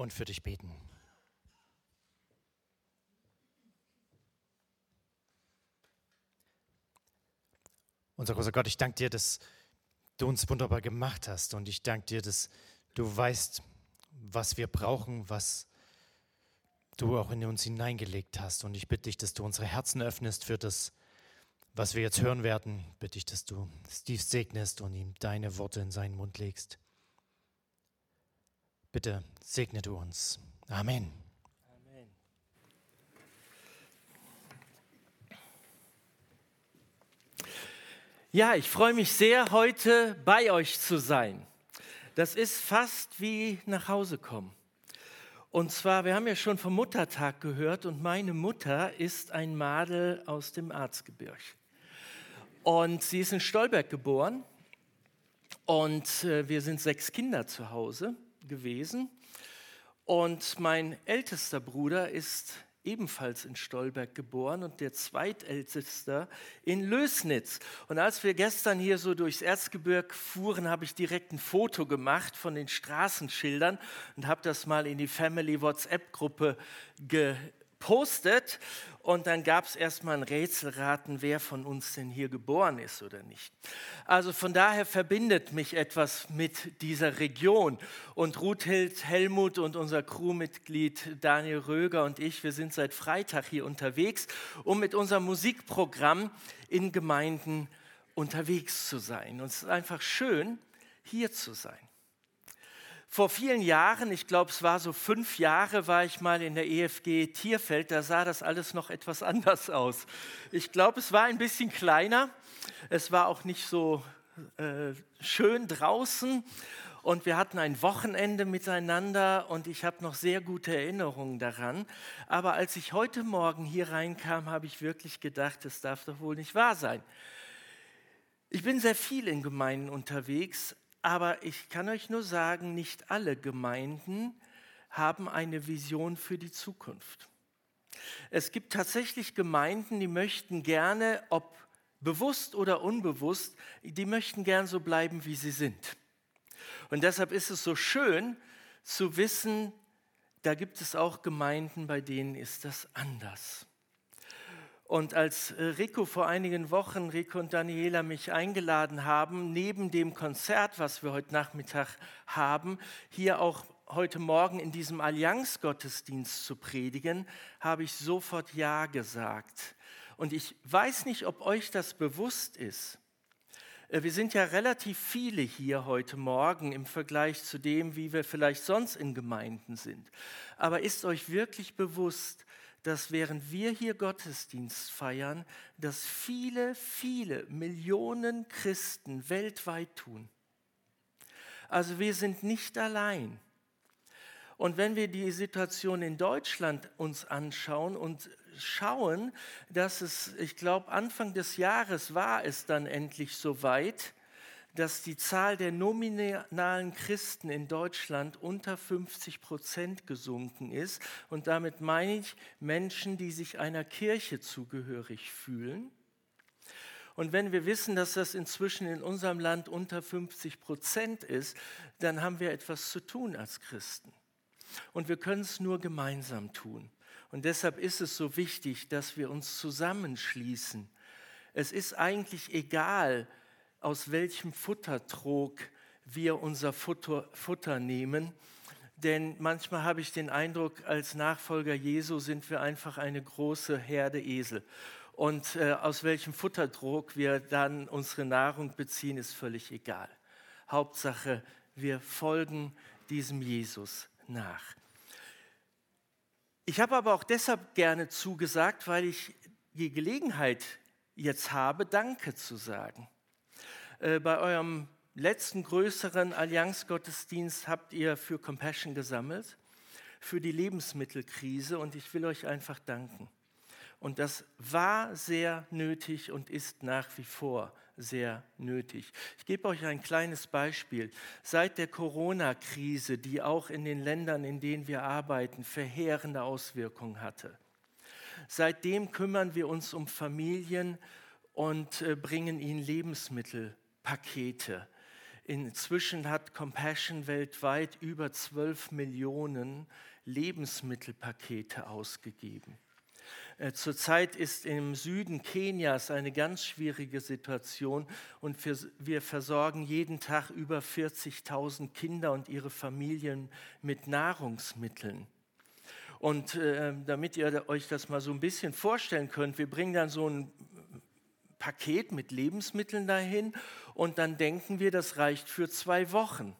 und für dich beten. Unser großer Gott, ich danke dir, dass du uns wunderbar gemacht hast und ich danke dir, dass du weißt, was wir brauchen, was du auch in uns hineingelegt hast. Und ich bitte dich, dass du unsere Herzen öffnest für das, was wir jetzt hören werden. Bitte ich, dass du Steve segnest und ihm deine Worte in seinen Mund legst. Bitte segne du uns. Amen. Amen. Ja, ich freue mich sehr, heute bei euch zu sein. Das ist fast wie nach Hause kommen. Und zwar, wir haben ja schon vom Muttertag gehört und meine Mutter ist ein Madel aus dem Arzgebirg. Und sie ist in Stolberg geboren und äh, wir sind sechs Kinder zu Hause gewesen. Und mein ältester Bruder ist ebenfalls in Stolberg geboren und der zweitälteste in Lösnitz. Und als wir gestern hier so durchs Erzgebirg fuhren, habe ich direkt ein Foto gemacht von den Straßenschildern und habe das mal in die Family WhatsApp-Gruppe gepostet. Und dann gab es erstmal ein Rätselraten, wer von uns denn hier geboren ist oder nicht. Also von daher verbindet mich etwas mit dieser Region. Und Ruthhild Helmut und unser Crewmitglied Daniel Röger und ich, wir sind seit Freitag hier unterwegs, um mit unserem Musikprogramm in Gemeinden unterwegs zu sein. Und es ist einfach schön, hier zu sein. Vor vielen Jahren, ich glaube es war so fünf Jahre, war ich mal in der EFG Tierfeld, da sah das alles noch etwas anders aus. Ich glaube, es war ein bisschen kleiner, es war auch nicht so äh, schön draußen und wir hatten ein Wochenende miteinander und ich habe noch sehr gute Erinnerungen daran. Aber als ich heute Morgen hier reinkam, habe ich wirklich gedacht, das darf doch wohl nicht wahr sein. Ich bin sehr viel in Gemeinden unterwegs, aber ich kann euch nur sagen, nicht alle Gemeinden haben eine Vision für die Zukunft. Es gibt tatsächlich Gemeinden, die möchten gerne, ob bewusst oder unbewusst, die möchten gern so bleiben, wie sie sind. Und deshalb ist es so schön zu wissen, da gibt es auch Gemeinden, bei denen ist das anders. Und als äh, Rico vor einigen Wochen, Rico und Daniela mich eingeladen haben, neben dem Konzert, was wir heute Nachmittag haben, hier auch heute Morgen in diesem Allianzgottesdienst zu predigen, habe ich sofort Ja gesagt. Und ich weiß nicht, ob euch das bewusst ist. Äh, wir sind ja relativ viele hier heute Morgen im Vergleich zu dem, wie wir vielleicht sonst in Gemeinden sind. Aber ist euch wirklich bewusst, dass während wir hier Gottesdienst feiern, dass viele, viele Millionen Christen weltweit tun. Also wir sind nicht allein. Und wenn wir die Situation in Deutschland uns anschauen und schauen, dass es, ich glaube, Anfang des Jahres war es dann endlich soweit, dass die Zahl der nominalen Christen in Deutschland unter 50 Prozent gesunken ist. Und damit meine ich Menschen, die sich einer Kirche zugehörig fühlen. Und wenn wir wissen, dass das inzwischen in unserem Land unter 50 Prozent ist, dann haben wir etwas zu tun als Christen. Und wir können es nur gemeinsam tun. Und deshalb ist es so wichtig, dass wir uns zusammenschließen. Es ist eigentlich egal, aus welchem Futtertrog wir unser Futter, Futter nehmen. Denn manchmal habe ich den Eindruck, als Nachfolger Jesu sind wir einfach eine große Herde Esel. Und äh, aus welchem Futterdruck wir dann unsere Nahrung beziehen, ist völlig egal. Hauptsache, wir folgen diesem Jesus nach. Ich habe aber auch deshalb gerne zugesagt, weil ich die Gelegenheit jetzt habe, Danke zu sagen. Äh, bei eurem letzten größeren Allianzgottesdienst habt ihr für Compassion gesammelt, für die Lebensmittelkrise und ich will euch einfach danken. Und das war sehr nötig und ist nach wie vor sehr nötig. Ich gebe euch ein kleines Beispiel. Seit der Corona-Krise, die auch in den Ländern, in denen wir arbeiten, verheerende Auswirkungen hatte, seitdem kümmern wir uns um Familien und äh, bringen ihnen Lebensmittel Pakete Inzwischen hat Compassion weltweit über 12 Millionen Lebensmittelpakete ausgegeben. Äh, zurzeit ist im Süden Kenias eine ganz schwierige Situation und wir versorgen jeden Tag über 40.000 Kinder und ihre Familien mit Nahrungsmitteln. Und äh, damit ihr euch das mal so ein bisschen vorstellen könnt, wir bringen dann so ein Paket mit Lebensmitteln dahin und dann denken wir, das reicht für zwei Wochen.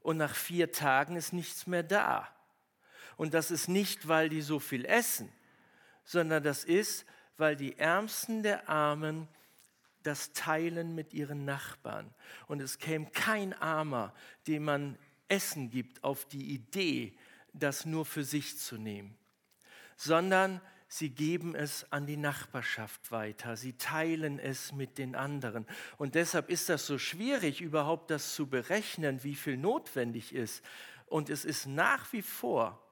Und nach vier Tagen ist nichts mehr da. Und das ist nicht, weil die so viel essen, sondern das ist, weil die Ärmsten der Armen das teilen mit ihren Nachbarn. Und es käme kein Armer, dem man Essen gibt, auf die Idee, das nur für sich zu nehmen, sondern sie geben es an die Nachbarschaft weiter, sie teilen es mit den anderen. Und deshalb ist das so schwierig, überhaupt das zu berechnen, wie viel notwendig ist. Und es ist nach wie vor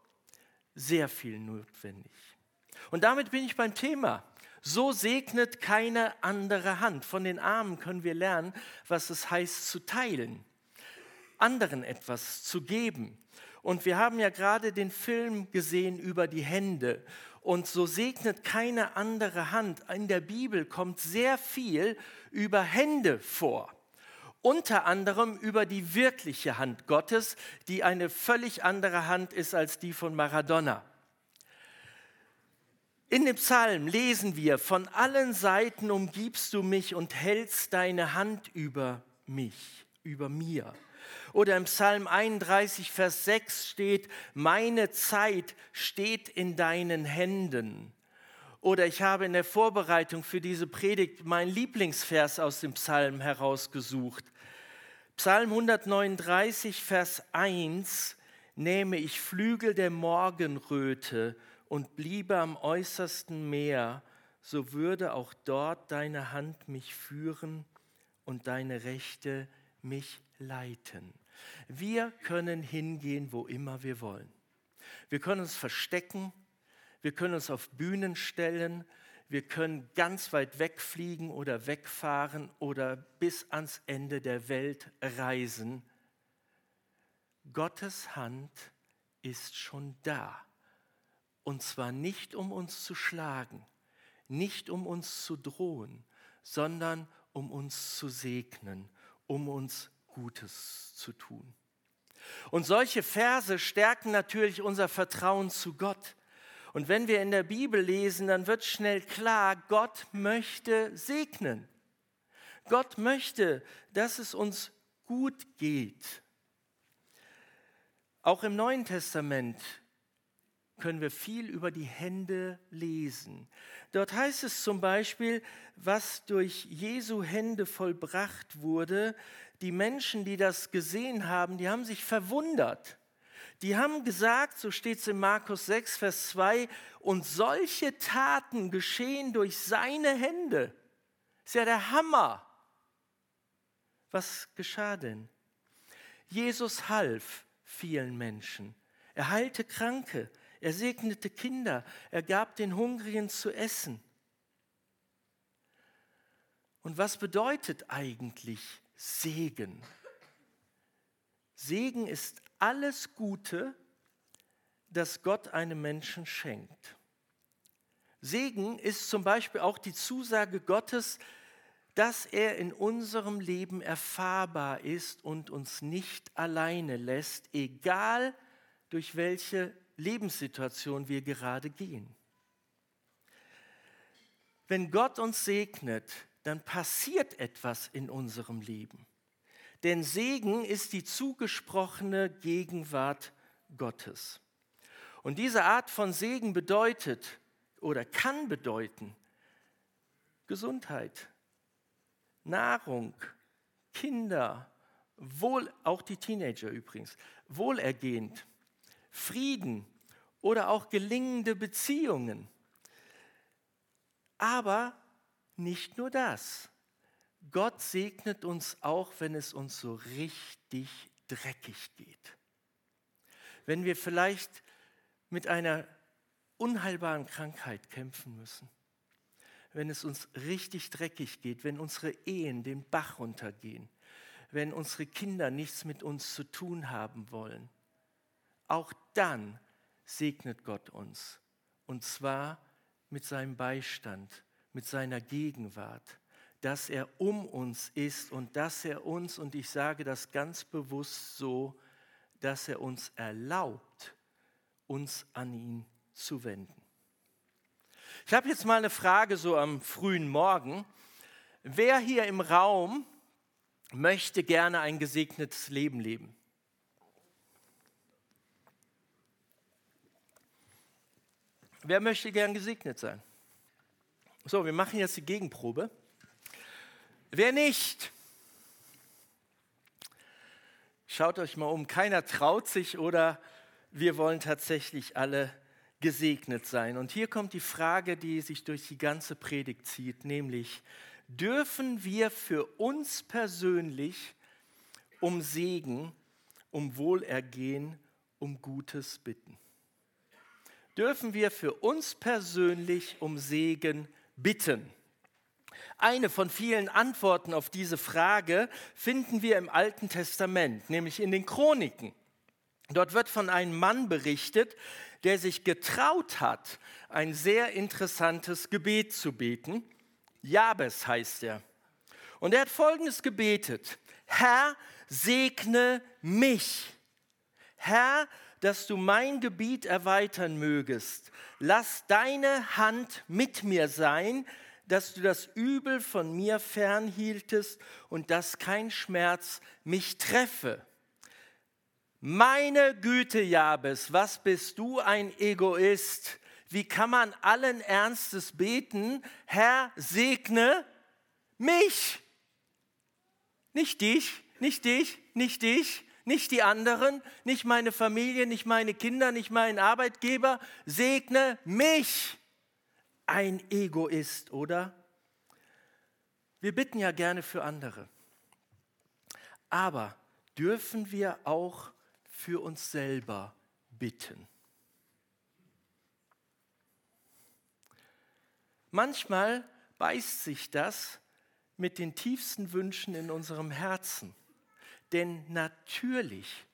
sehr viel notwendig. Und damit bin ich beim Thema. So segnet keine andere Hand. Von den Armen können wir lernen, was es heißt zu teilen, anderen etwas zu geben. Und wir haben ja gerade den Film gesehen über die Hände. Und so segnet keine andere Hand. In der Bibel kommt sehr viel über Hände vor. Unter anderem über die wirkliche Hand Gottes, die eine völlig andere Hand ist als die von Maradona. In dem Psalm lesen wir, von allen Seiten umgibst du mich und hältst deine Hand über mich, über mir. Oder im Psalm 31, Vers 6 steht, meine Zeit steht in deinen Händen. Oder ich habe in der Vorbereitung für diese Predigt meinen Lieblingsvers aus dem Psalm herausgesucht. Psalm 139, Vers 1, nehme ich Flügel der Morgenröte und bliebe am äußersten Meer, so würde auch dort deine Hand mich führen und deine Rechte mich leiten. Wir können hingehen, wo immer wir wollen. Wir können uns verstecken, wir können uns auf Bühnen stellen, wir können ganz weit wegfliegen oder wegfahren oder bis ans Ende der Welt reisen. Gottes Hand ist schon da. Und zwar nicht, um uns zu schlagen, nicht um uns zu drohen, sondern um uns zu segnen, um uns Gutes zu tun. Und solche Verse stärken natürlich unser Vertrauen zu Gott. Und wenn wir in der Bibel lesen, dann wird schnell klar, Gott möchte segnen. Gott möchte, dass es uns gut geht. Auch im Neuen Testament können wir viel über die Hände lesen. Dort heißt es zum Beispiel, was durch Jesu Hände vollbracht wurde. Die Menschen, die das gesehen haben, die haben sich verwundert. Die haben gesagt, so steht es in Markus 6, Vers 2, und solche Taten geschehen durch seine Hände. Ist ja der Hammer. Was geschah denn? Jesus half vielen Menschen. Er heilte Kranke, er segnete Kinder, er gab den Hungrigen zu essen. Und was bedeutet eigentlich Segen? Segen ist alles Gute, das Gott einem Menschen schenkt. Segen ist zum Beispiel auch die Zusage Gottes, dass er in unserem Leben erfahrbar ist und uns nicht alleine lässt, egal durch welche Lebenssituation wir gerade gehen. Wenn Gott uns segnet, dann passiert etwas in unserem Leben. Denn Segen ist die zugesprochene Gegenwart Gottes. Und diese Art von Segen bedeutet oder kann bedeuten Gesundheit, Nahrung, Kinder, wohl auch die Teenager übrigens, Wohlergehend, Frieden oder auch gelingende Beziehungen. Aber nicht nur das. Gott segnet uns auch, wenn es uns so richtig dreckig geht. Wenn wir vielleicht mit einer unheilbaren Krankheit kämpfen müssen. Wenn es uns richtig dreckig geht, wenn unsere Ehen den Bach runtergehen, wenn unsere Kinder nichts mit uns zu tun haben wollen. Auch dann segnet Gott uns. Und zwar mit seinem Beistand, mit seiner Gegenwart, dass er um uns ist und dass er uns, und ich sage das ganz bewusst so, dass er uns erlaubt, uns an ihn zu wenden. Ich habe jetzt mal eine Frage so am frühen Morgen. Wer hier im Raum möchte gerne ein gesegnetes Leben leben? Wer möchte gern gesegnet sein? So, wir machen jetzt die Gegenprobe. Wer nicht? Schaut euch mal um, keiner traut sich oder wir wollen tatsächlich alle gesegnet sein. Und hier kommt die Frage, die sich durch die ganze Predigt zieht, nämlich, dürfen wir für uns persönlich um Segen, um Wohlergehen, um Gutes bitten? Dürfen wir für uns persönlich um Segen bitten? Eine von vielen Antworten auf diese Frage finden wir im Alten Testament, nämlich in den Chroniken. Dort wird von einem Mann berichtet, der sich getraut hat, ein sehr interessantes Gebet zu beten. Jabes heißt er. Und er hat folgendes gebetet. Herr, segne mich. Herr, dass du mein Gebiet erweitern mögest. Lass deine Hand mit mir sein, dass du das Übel von mir fernhieltest und dass kein Schmerz mich treffe. Meine Güte, Jabes, was bist du ein Egoist? Wie kann man allen Ernstes beten, Herr, segne mich? Nicht dich, nicht dich, nicht dich, nicht die anderen, nicht meine Familie, nicht meine Kinder, nicht meinen Arbeitgeber, segne mich. Ein Egoist, oder? Wir bitten ja gerne für andere. Aber dürfen wir auch für uns selber bitten. Manchmal beißt sich das mit den tiefsten Wünschen in unserem Herzen. Denn natürlich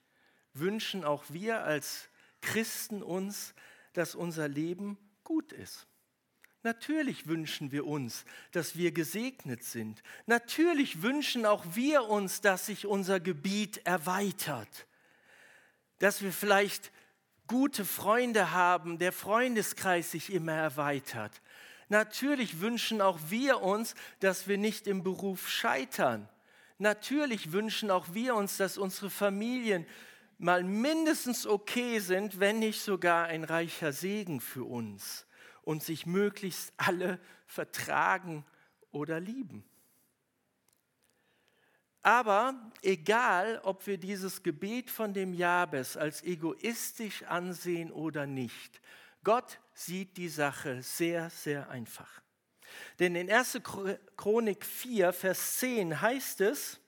wünschen auch wir als Christen uns, dass unser Leben gut ist. Natürlich wünschen wir uns, dass wir gesegnet sind. Natürlich wünschen auch wir uns, dass sich unser Gebiet erweitert dass wir vielleicht gute Freunde haben, der Freundeskreis sich immer erweitert. Natürlich wünschen auch wir uns, dass wir nicht im Beruf scheitern. Natürlich wünschen auch wir uns, dass unsere Familien mal mindestens okay sind, wenn nicht sogar ein reicher Segen für uns und sich möglichst alle vertragen oder lieben. Aber egal, ob wir dieses Gebet von dem Jabes als egoistisch ansehen oder nicht, Gott sieht die Sache sehr, sehr einfach. Denn in 1. Chronik 4, Vers 10 heißt es,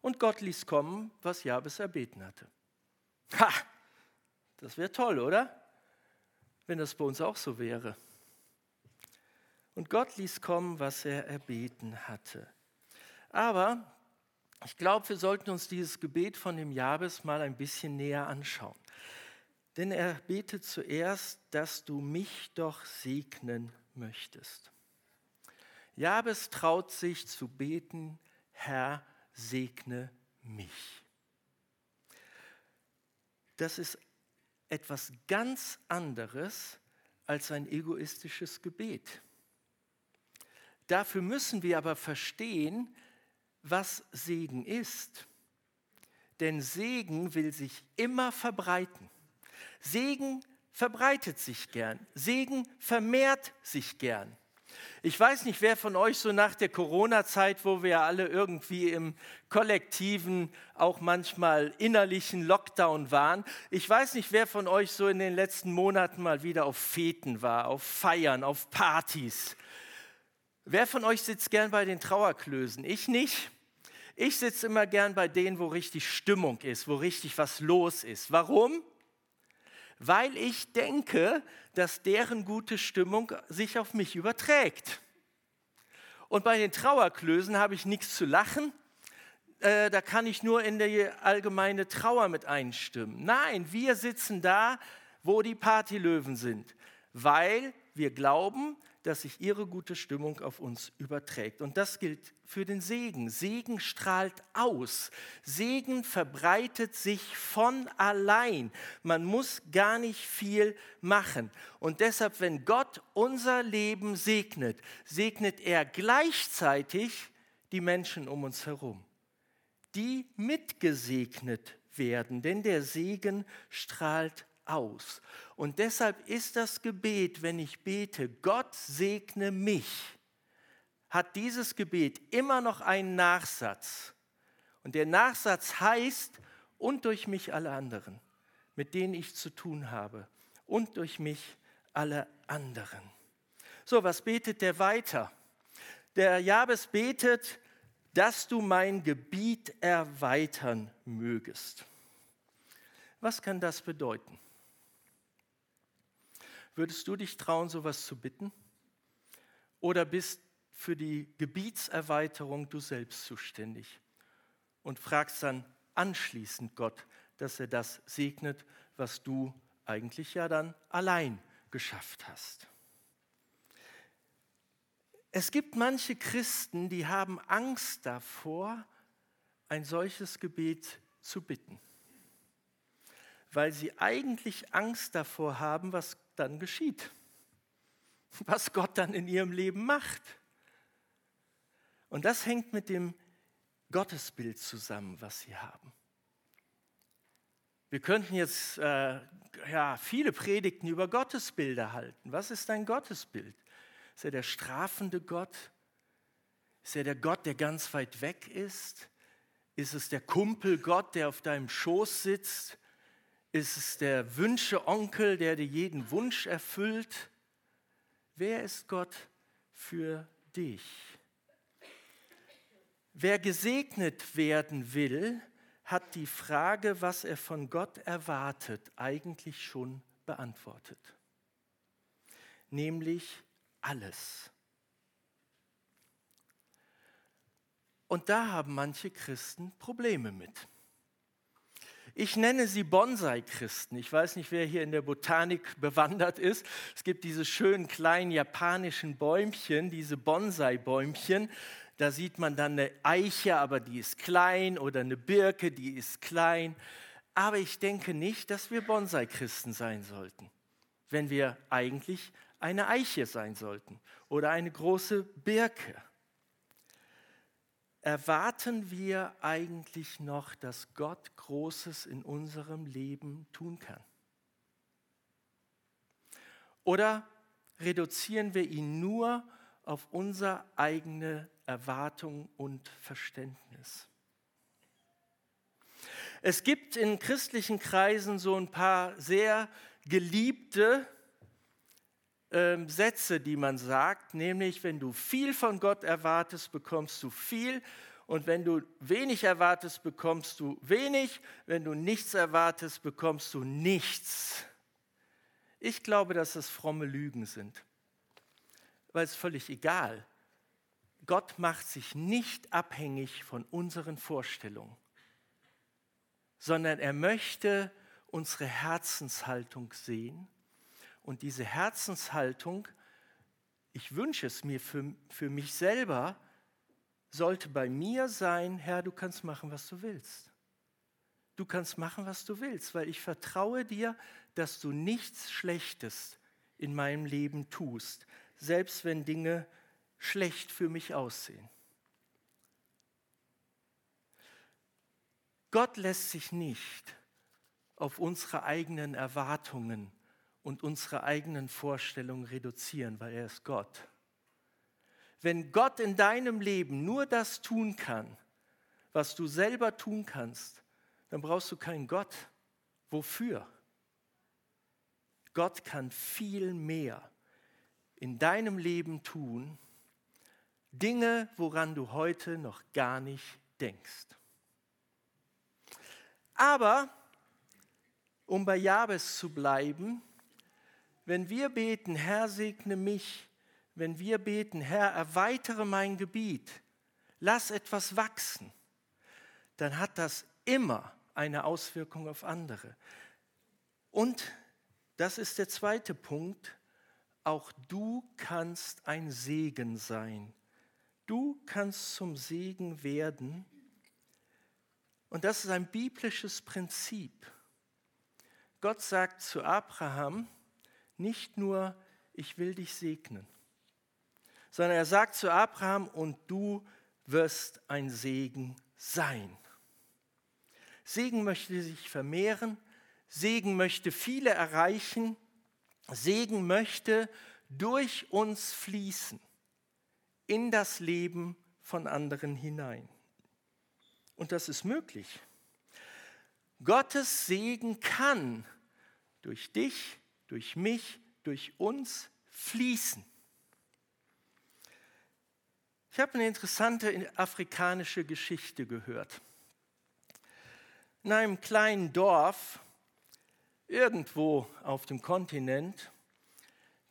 und Gott ließ kommen, was Jabes erbeten hatte. Ha, das wäre toll, oder? Wenn das bei uns auch so wäre. Und Gott ließ kommen, was er erbeten hatte. Aber ich glaube, wir sollten uns dieses Gebet von dem Jabes mal ein bisschen näher anschauen. Denn er betet zuerst, dass du mich doch segnen möchtest. Jabes traut sich zu beten, Herr, segne mich. Das ist etwas ganz anderes als ein egoistisches Gebet. Dafür müssen wir aber verstehen, was Segen ist. Denn Segen will sich immer verbreiten. Segen verbreitet sich gern. Segen vermehrt sich gern. Ich weiß nicht, wer von euch so nach der Corona-Zeit, wo wir alle irgendwie im kollektiven, auch manchmal innerlichen Lockdown waren, ich weiß nicht, wer von euch so in den letzten Monaten mal wieder auf Feten war, auf Feiern, auf Partys. Wer von euch sitzt gern bei den Trauerklösen? Ich nicht. Ich sitze immer gern bei denen, wo richtig Stimmung ist, wo richtig was los ist. Warum? Weil ich denke, dass deren gute Stimmung sich auf mich überträgt. Und bei den Trauerklösen habe ich nichts zu lachen. äh, da kann ich nur in die allgemeine Trauer mit einstimmen. Nein, wir sitzen da, wo die Partylöwen sind, weil wir glauben, dass sich ihre gute Stimmung auf uns überträgt. Und das gilt für den Segen. Segen strahlt aus. Segen verbreitet sich von allein. Man muss gar nicht viel machen. Und deshalb, wenn Gott unser Leben segnet, segnet er gleichzeitig die Menschen um uns herum, die mitgesegnet werden, denn der Segen strahlt aus. Und deshalb ist das Gebet, wenn ich bete, Gott segne mich, hat dieses Gebet immer noch einen Nachsatz. Und der Nachsatz heißt, und durch mich alle anderen, mit denen ich zu tun habe, und durch mich alle anderen. So, was betet der weiter? Der Jabes betet, dass du mein Gebiet erweitern mögest. Was kann das bedeuten? Würdest du dich trauen, sowas zu bitten? Oder bist für die Gebietserweiterung du selbst zuständig und fragst dann anschließend Gott, dass er das segnet, was du eigentlich ja dann allein geschafft hast? Es gibt manche Christen, die haben Angst davor, ein solches Gebet zu bitten, weil sie eigentlich Angst davor haben, was dann geschieht, was Gott dann in ihrem Leben macht. Und das hängt mit dem Gottesbild zusammen, was sie haben. Wir könnten jetzt äh, ja, viele Predigten über Gottesbilder halten. Was ist dein Gottesbild? Ist er der strafende Gott? Ist er der Gott, der ganz weit weg ist? Ist es der Kumpelgott, der auf deinem Schoß sitzt? Ist es der Wünscheonkel, der dir jeden Wunsch erfüllt? Wer ist Gott für dich? Wer gesegnet werden will, hat die Frage, was er von Gott erwartet, eigentlich schon beantwortet. Nämlich alles. Und da haben manche Christen Probleme mit. Ich nenne sie Bonsai-Christen. Ich weiß nicht, wer hier in der Botanik bewandert ist. Es gibt diese schönen kleinen japanischen Bäumchen, diese Bonsai-Bäumchen. Da sieht man dann eine Eiche, aber die ist klein, oder eine Birke, die ist klein. Aber ich denke nicht, dass wir Bonsai-Christen sein sollten, wenn wir eigentlich eine Eiche sein sollten oder eine große Birke. Erwarten wir eigentlich noch, dass Gott Großes in unserem Leben tun kann? Oder reduzieren wir ihn nur auf unsere eigene Erwartung und Verständnis? Es gibt in christlichen Kreisen so ein paar sehr geliebte ähm, Sätze, die man sagt, nämlich wenn du viel von Gott erwartest, bekommst du viel und wenn du wenig erwartest, bekommst du wenig, wenn du nichts erwartest, bekommst du nichts. Ich glaube, dass es fromme Lügen sind, weil es völlig egal. Gott macht sich nicht abhängig von unseren Vorstellungen, sondern er möchte unsere Herzenshaltung sehen und diese Herzenshaltung, ich wünsche es mir für, für mich selber, sollte bei mir sein, Herr, du kannst machen, was du willst. Du kannst machen, was du willst, weil ich vertraue dir, dass du nichts Schlechtes in meinem Leben tust, selbst wenn Dinge schlecht für mich aussehen. Gott lässt sich nicht auf unsere eigenen Erwartungen und unsere eigenen Vorstellungen reduzieren, weil er ist Gott. Wenn Gott in deinem Leben nur das tun kann, was du selber tun kannst, dann brauchst du keinen Gott. Wofür? Gott kann viel mehr in deinem Leben tun, Dinge, woran du heute noch gar nicht denkst. Aber, um bei Jabes zu bleiben, wenn wir beten, Herr, segne mich, wenn wir beten, Herr, erweitere mein Gebiet, lass etwas wachsen, dann hat das immer eine Auswirkung auf andere. Und das ist der zweite Punkt, auch du kannst ein Segen sein. Du kannst zum Segen werden. Und das ist ein biblisches Prinzip. Gott sagt zu Abraham nicht nur, ich will dich segnen, sondern er sagt zu Abraham, und du wirst ein Segen sein. Segen möchte sich vermehren, Segen möchte viele erreichen, Segen möchte durch uns fließen in das Leben von anderen hinein. Und das ist möglich. Gottes Segen kann durch dich, durch mich, durch uns fließen. Ich habe eine interessante afrikanische Geschichte gehört. In einem kleinen Dorf, irgendwo auf dem Kontinent,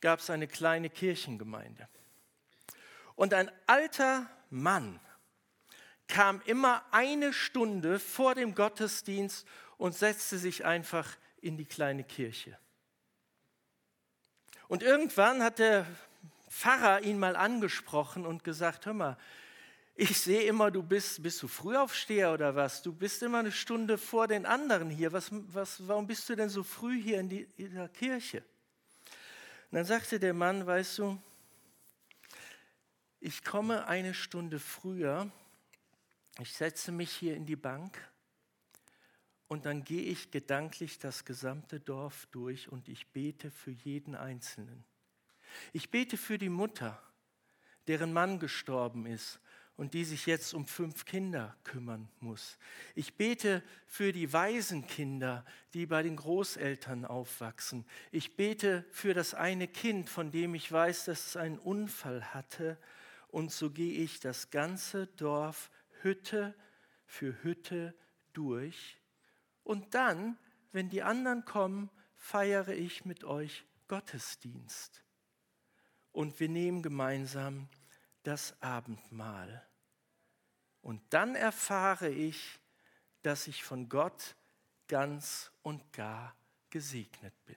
gab es eine kleine Kirchengemeinde. Und ein alter Mann kam immer eine Stunde vor dem Gottesdienst und setzte sich einfach in die kleine Kirche. Und irgendwann hat der Pfarrer ihn mal angesprochen und gesagt, hör mal, ich sehe immer, du bist, bist du Frühaufsteher oder was? Du bist immer eine Stunde vor den anderen hier. Was, was, warum bist du denn so früh hier in, die, in der Kirche? Und dann sagte der Mann, weißt du, ich komme eine Stunde früher, ich setze mich hier in die Bank und dann gehe ich gedanklich das gesamte Dorf durch und ich bete für jeden Einzelnen. Ich bete für die Mutter, deren Mann gestorben ist und die sich jetzt um fünf Kinder kümmern muss. Ich bete für die Waisenkinder, die bei den Großeltern aufwachsen. Ich bete für das eine Kind, von dem ich weiß, dass es einen Unfall hatte. Und so gehe ich das ganze Dorf Hütte für Hütte durch. Und dann, wenn die anderen kommen, feiere ich mit euch Gottesdienst. Und wir nehmen gemeinsam das Abendmahl. Und dann erfahre ich, dass ich von Gott ganz und gar gesegnet bin.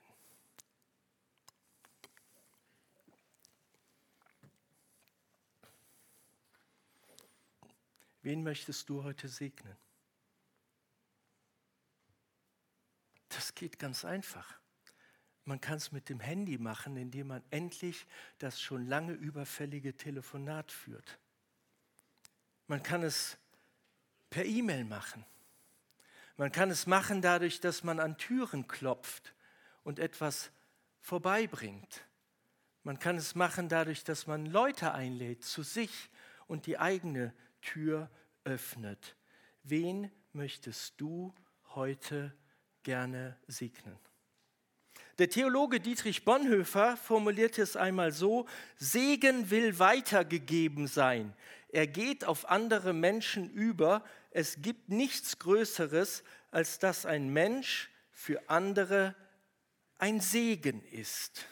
Wen möchtest du heute segnen? Geht ganz einfach. Man kann es mit dem Handy machen, indem man endlich das schon lange überfällige Telefonat führt. Man kann es per E-Mail machen. Man kann es machen dadurch, dass man an Türen klopft und etwas vorbeibringt. Man kann es machen dadurch, dass man Leute einlädt zu sich und die eigene Tür öffnet. Wen möchtest du heute gerne segnen? Der Theologe Dietrich Bonhoeffer formulierte es einmal so, Segen will weitergegeben sein. Er geht auf andere Menschen über. Es gibt nichts Größeres, als dass ein Mensch für andere ein Segen ist.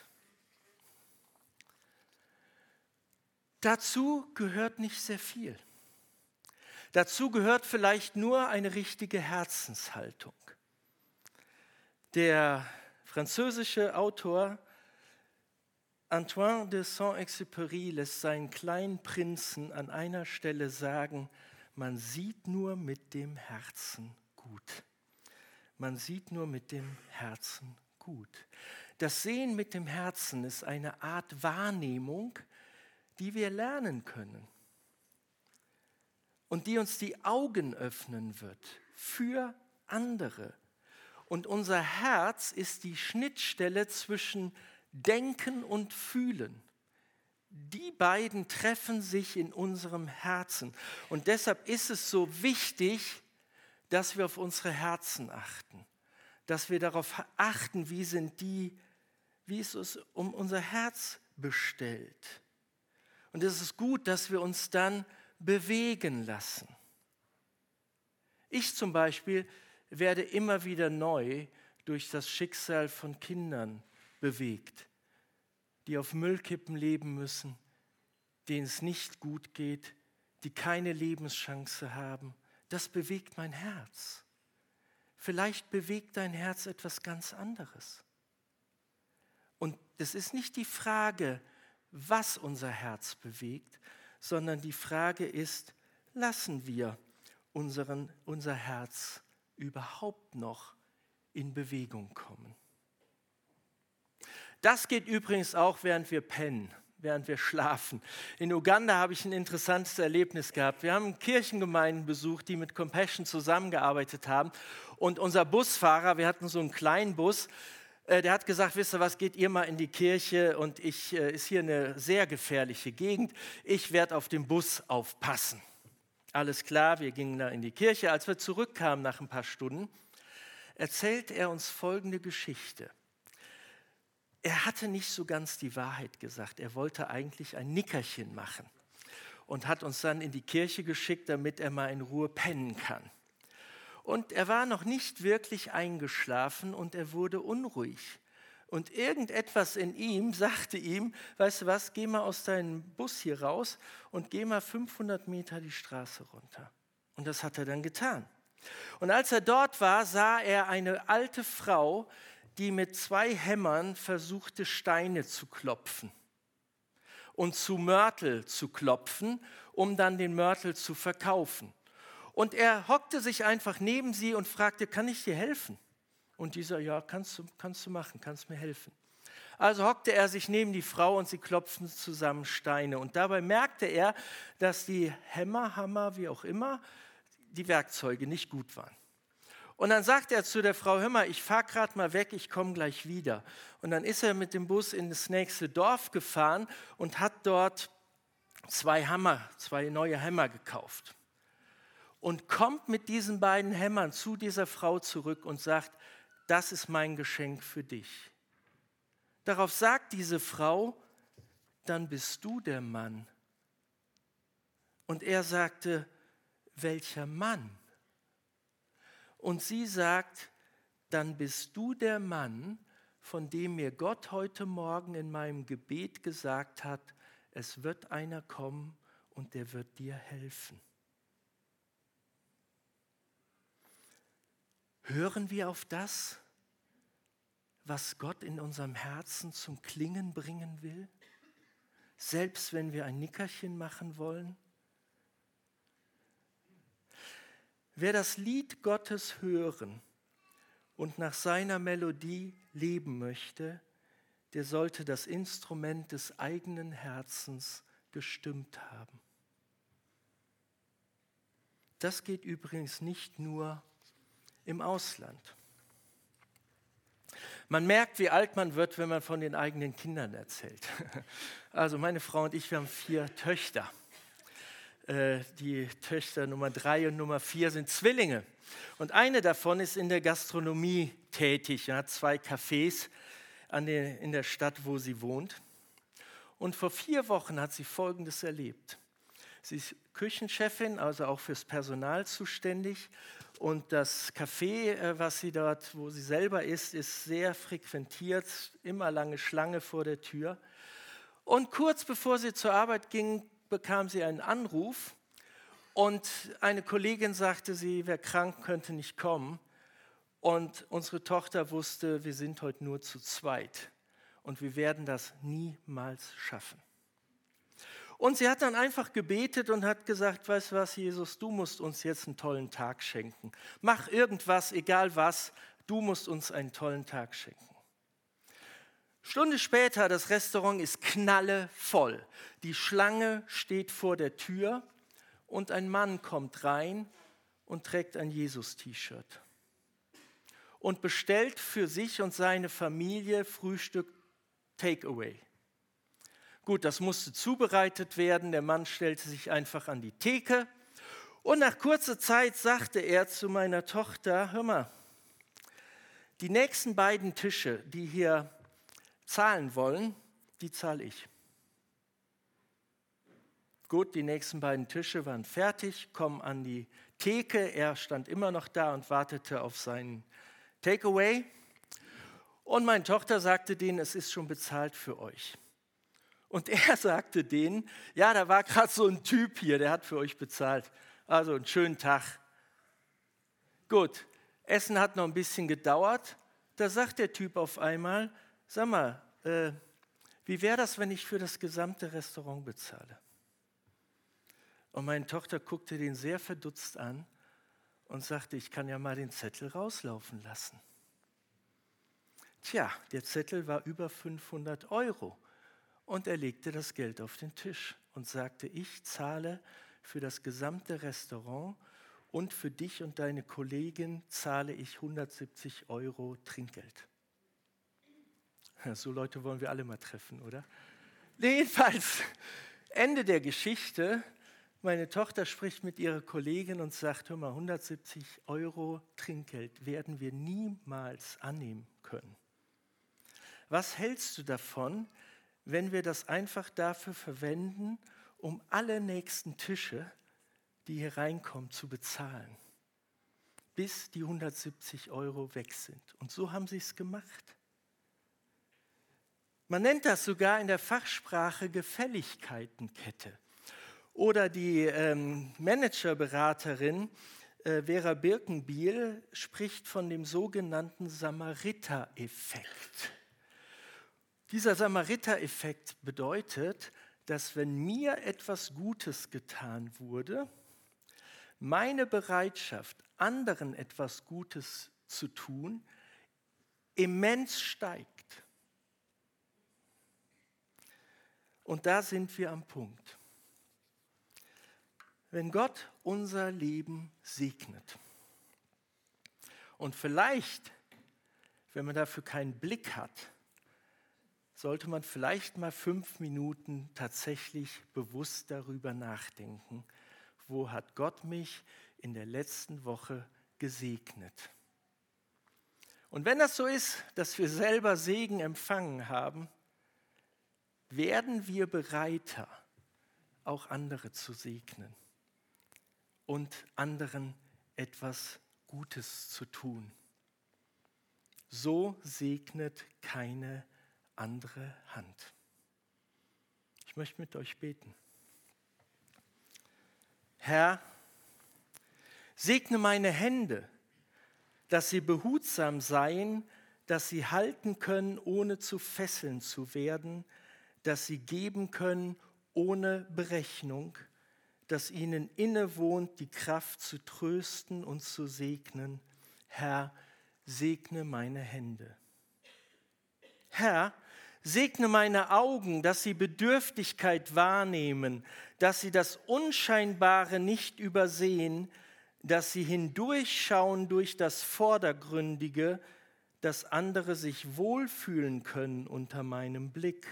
Dazu gehört nicht sehr viel. Dazu gehört vielleicht nur eine richtige Herzenshaltung. Der französische Autor Antoine de Saint-Exupéry lässt seinen kleinen Prinzen an einer Stelle sagen, man sieht nur mit dem Herzen gut. Man sieht nur mit dem Herzen gut. Das Sehen mit dem Herzen ist eine Art Wahrnehmung, die wir lernen können und die uns die Augen öffnen wird für andere. Und unser Herz ist die Schnittstelle zwischen Denken und Fühlen. Die beiden treffen sich in unserem Herzen. Und deshalb ist es so wichtig, dass wir auf unsere Herzen achten, dass wir darauf achten, wie sind die, wie ist es um unser Herz bestellt. Und es ist gut, dass wir uns dann bewegen lassen. Ich zum Beispiel werde immer wieder neu durch das Schicksal von Kindern bewegt, die auf Müllkippen leben müssen, denen es nicht gut geht, die keine Lebenschance haben. das bewegt mein Herz. Vielleicht bewegt dein Herz etwas ganz anderes. Und es ist nicht die Frage, was unser Herz bewegt, sondern die Frage ist, lassen wir unseren, unser Herz überhaupt noch in Bewegung kommen? Das geht übrigens auch, während wir pennen während wir schlafen. In Uganda habe ich ein interessantes Erlebnis gehabt. Wir haben Kirchengemeinden besucht, die mit Compassion zusammengearbeitet haben. Und unser Busfahrer, wir hatten so einen kleinen Bus, äh, der hat gesagt, wisst ihr was, geht ihr mal in die Kirche und ich äh, ist hier eine sehr gefährliche Gegend. Ich werde auf dem Bus aufpassen. Alles klar, wir gingen da in die Kirche. Als wir zurückkamen nach ein paar Stunden, erzählt er uns folgende Geschichte er hatte nicht so ganz die Wahrheit gesagt. Er wollte eigentlich ein Nickerchen machen und hat uns dann in die Kirche geschickt, damit er mal in Ruhe pennen kann. Und er war noch nicht wirklich eingeschlafen und er wurde unruhig. Und irgendetwas in ihm sagte ihm, weißt du was, geh mal aus deinem Bus hier raus und geh mal 500 Meter die Straße runter. Und das hat er dann getan. Und als er dort war, sah er eine alte Frau, die mit zwei Hämmern versuchte, Steine zu klopfen und zu Mörtel zu klopfen, um dann den Mörtel zu verkaufen. Und er hockte sich einfach neben sie und fragte, kann ich dir helfen? Und dieser, ja, kannst du, kannst du machen, kannst mir helfen. Also hockte er sich neben die Frau und sie klopften zusammen Steine. Und dabei merkte er, dass die Hämmer, Hammer, wie auch immer, die Werkzeuge nicht gut waren. Und dann sagt er zu der Frau, hör mal, ich fahre gerade mal weg, ich komme gleich wieder. Und dann ist er mit dem Bus in das nächste Dorf gefahren und hat dort zwei Hammer, zwei neue Hämmer gekauft. Und kommt mit diesen beiden Hämmern zu dieser Frau zurück und sagt, das ist mein Geschenk für dich. Darauf sagt diese Frau, dann bist du der Mann. Und er sagte, welcher Mann? Und sie sagt, dann bist du der Mann, von dem mir Gott heute Morgen in meinem Gebet gesagt hat, es wird einer kommen und der wird dir helfen. Hören wir auf das, was Gott in unserem Herzen zum Klingen bringen will? Selbst wenn wir ein Nickerchen machen wollen? Wer das Lied Gottes hören und nach seiner Melodie leben möchte, der sollte das Instrument des eigenen Herzens gestimmt haben. Das geht übrigens nicht nur im Ausland. Man merkt, wie alt man wird, wenn man von den eigenen Kindern erzählt. Also meine Frau und ich, wir haben vier Töchter. Äh, die Töchter Nummer drei und Nummer vier sind Zwillinge. Und eine davon ist in der Gastronomie tätig und hat zwei Cafés in der Stadt, wo sie wohnt. Und vor vier Wochen hat sie Folgendes erlebt. Sie ist Küchenchefin, also auch fürs Personal zuständig. Und das Café, äh, was sie dort, wo sie selber ist, ist sehr frequentiert, immer lange Schlange vor der Tür. Und kurz bevor sie zur Arbeit ging, bekam sie einen Anruf und eine Kollegin sagte, sie wäre krank, könnte nicht kommen. Und unsere Tochter wusste, wir sind heute nur zu zweit und wir werden das niemals schaffen. Und sie hat dann einfach gebetet und hat gesagt, weißt du was, Jesus, du musst uns jetzt einen tollen Tag schenken. Mach irgendwas, egal was, du musst uns einen tollen Tag schenken. Stunde später, das Restaurant ist knallevoll. Die Schlange steht vor der Tür und ein Mann kommt rein und trägt ein Jesus-T-Shirt und bestellt für sich und seine Familie Frühstück Takeaway. Gut, das musste zubereitet werden. Der Mann stellte sich einfach an die Theke und nach kurzer Zeit sagte er zu meiner Tochter, hör mal, die nächsten beiden Tische, die hier zahlen wollen, die zahle ich. Gut, die nächsten beiden Tische waren fertig, kommen an die Theke. Er stand immer noch da und wartete auf seinen Takeaway. Und meine Tochter sagte denen, es ist schon bezahlt für euch. Und er sagte denen, ja, da war gerade so ein Typ hier, der hat für euch bezahlt. Also einen schönen Tag, Gut, Essen hat noch ein bisschen gedauert. Da sagt der Typ auf einmal, sag mal, äh, wie wäre das, wenn ich für das gesamte Restaurant bezahle? Und meine Tochter guckte den sehr verdutzt an und sagte, ich kann ja mal den Zettel rauslaufen lassen. Tja, der Zettel war über 500 Euro und er legte das Geld auf den Tisch und sagte, ich zahle für das gesamte Restaurant und für dich und deine Kollegin zahle ich 170 Euro Trinkgeld. So Leute wollen wir alle mal treffen, oder? Jedenfalls, Ende der Geschichte meine Tochter spricht mit ihrer Kollegin und sagt, hör mal, 170 Euro Trinkgeld werden wir niemals annehmen können. Was hältst du davon, wenn wir das einfach dafür verwenden, um alle nächsten Tische, die hier reinkommen, zu bezahlen, bis die 170 Euro weg sind? Und so haben sie es gemacht. Man nennt das sogar in der Fachsprache Gefälligkeitenkette. Oder die ähm, Managerberaterin äh, Vera Birkenbiel spricht von dem sogenannten Samariter-Effekt. Dieser Samariter-Effekt bedeutet, dass wenn mir etwas Gutes getan wurde, meine Bereitschaft, anderen etwas Gutes zu tun, immens steigt. Und da sind wir am Punkt wenn Gott unser Leben segnet. Und vielleicht, wenn man dafür keinen Blick hat, sollte man vielleicht mal fünf Minuten tatsächlich bewusst darüber nachdenken, wo hat Gott mich in der letzten Woche gesegnet. Und wenn das so ist, dass wir selber Segen empfangen haben, werden wir bereiter, auch andere zu segnen und anderen etwas Gutes zu tun. So segnet keine andere Hand. Ich möchte mit euch beten. Herr, segne meine Hände, dass sie behutsam seien, dass sie halten können, ohne zu fesseln zu werden, dass sie geben können, ohne Berechnung, dass ihnen innewohnt, die Kraft zu trösten und zu segnen. Herr, segne meine Hände. Herr, segne meine Augen, dass sie Bedürftigkeit wahrnehmen, dass sie das Unscheinbare nicht übersehen, dass sie hindurchschauen durch das Vordergründige, dass andere sich wohlfühlen können unter meinem Blick.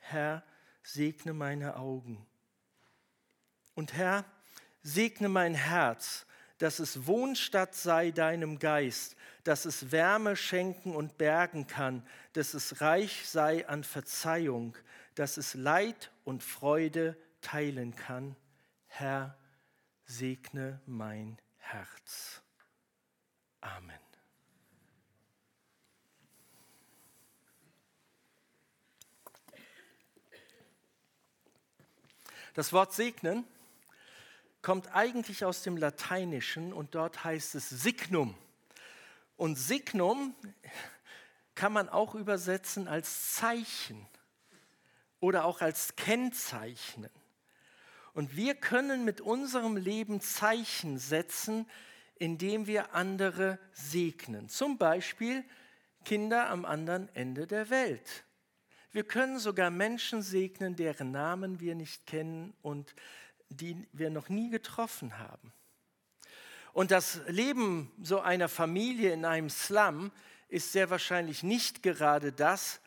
Herr, segne meine Augen. Und Herr, segne mein Herz, dass es Wohnstatt sei deinem Geist, dass es Wärme schenken und bergen kann, dass es reich sei an Verzeihung, dass es Leid und Freude teilen kann. Herr, segne mein Herz. Amen. Das Wort segnen kommt eigentlich aus dem Lateinischen und dort heißt es Signum. Und Signum kann man auch übersetzen als Zeichen oder auch als Kennzeichnen. Und wir können mit unserem Leben Zeichen setzen, indem wir andere segnen. Zum Beispiel Kinder am anderen Ende der Welt. Wir können sogar Menschen segnen, deren Namen wir nicht kennen und die wir noch nie getroffen haben. Und das Leben so einer Familie in einem Slum ist sehr wahrscheinlich nicht gerade das,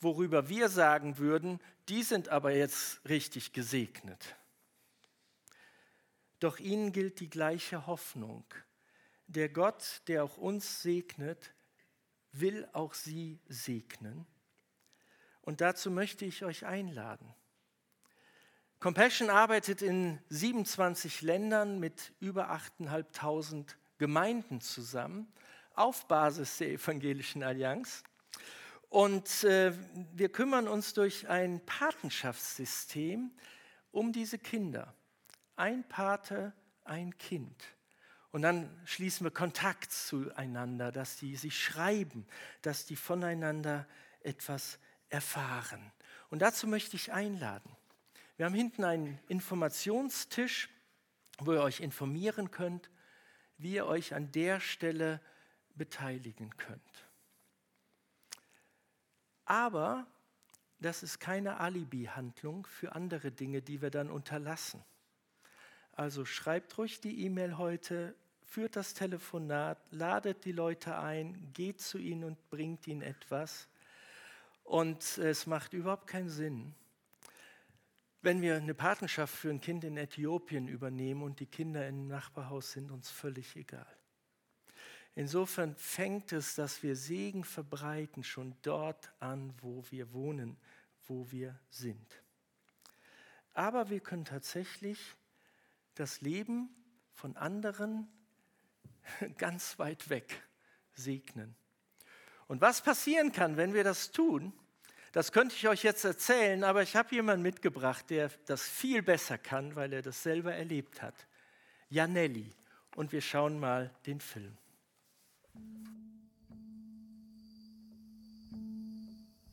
worüber wir sagen würden, die sind aber jetzt richtig gesegnet. Doch ihnen gilt die gleiche Hoffnung. Der Gott, der auch uns segnet, will auch sie segnen. Und dazu möchte ich euch einladen. Compassion arbeitet in 27 Ländern mit über 8.500 Gemeinden zusammen auf Basis der Evangelischen Allianz. Und äh, wir kümmern uns durch ein Patenschaftssystem um diese Kinder. Ein Pate, ein Kind. Und dann schließen wir Kontakt zueinander, dass die sich schreiben, dass die voneinander etwas erfahren. Und dazu möchte ich einladen. Wir haben hinten einen Informationstisch, wo ihr euch informieren könnt, wie ihr euch an der Stelle beteiligen könnt. Aber das ist keine Alibi-Handlung für andere Dinge, die wir dann unterlassen. Also schreibt ruhig die E-Mail heute, führt das Telefonat, ladet die Leute ein, geht zu ihnen und bringt ihnen etwas. Und es macht überhaupt keinen Sinn, wenn wir eine Patenschaft für ein Kind in Äthiopien übernehmen und die Kinder im Nachbarhaus sind uns völlig egal. Insofern fängt es, dass wir Segen verbreiten, schon dort an, wo wir wohnen, wo wir sind. Aber wir können tatsächlich das Leben von anderen ganz weit weg segnen. Und was passieren kann, wenn wir das tun, das könnte ich euch jetzt erzählen, aber ich habe jemanden mitgebracht, der das viel besser kann, weil er das selber erlebt hat. Janelli. Und wir schauen mal den Film.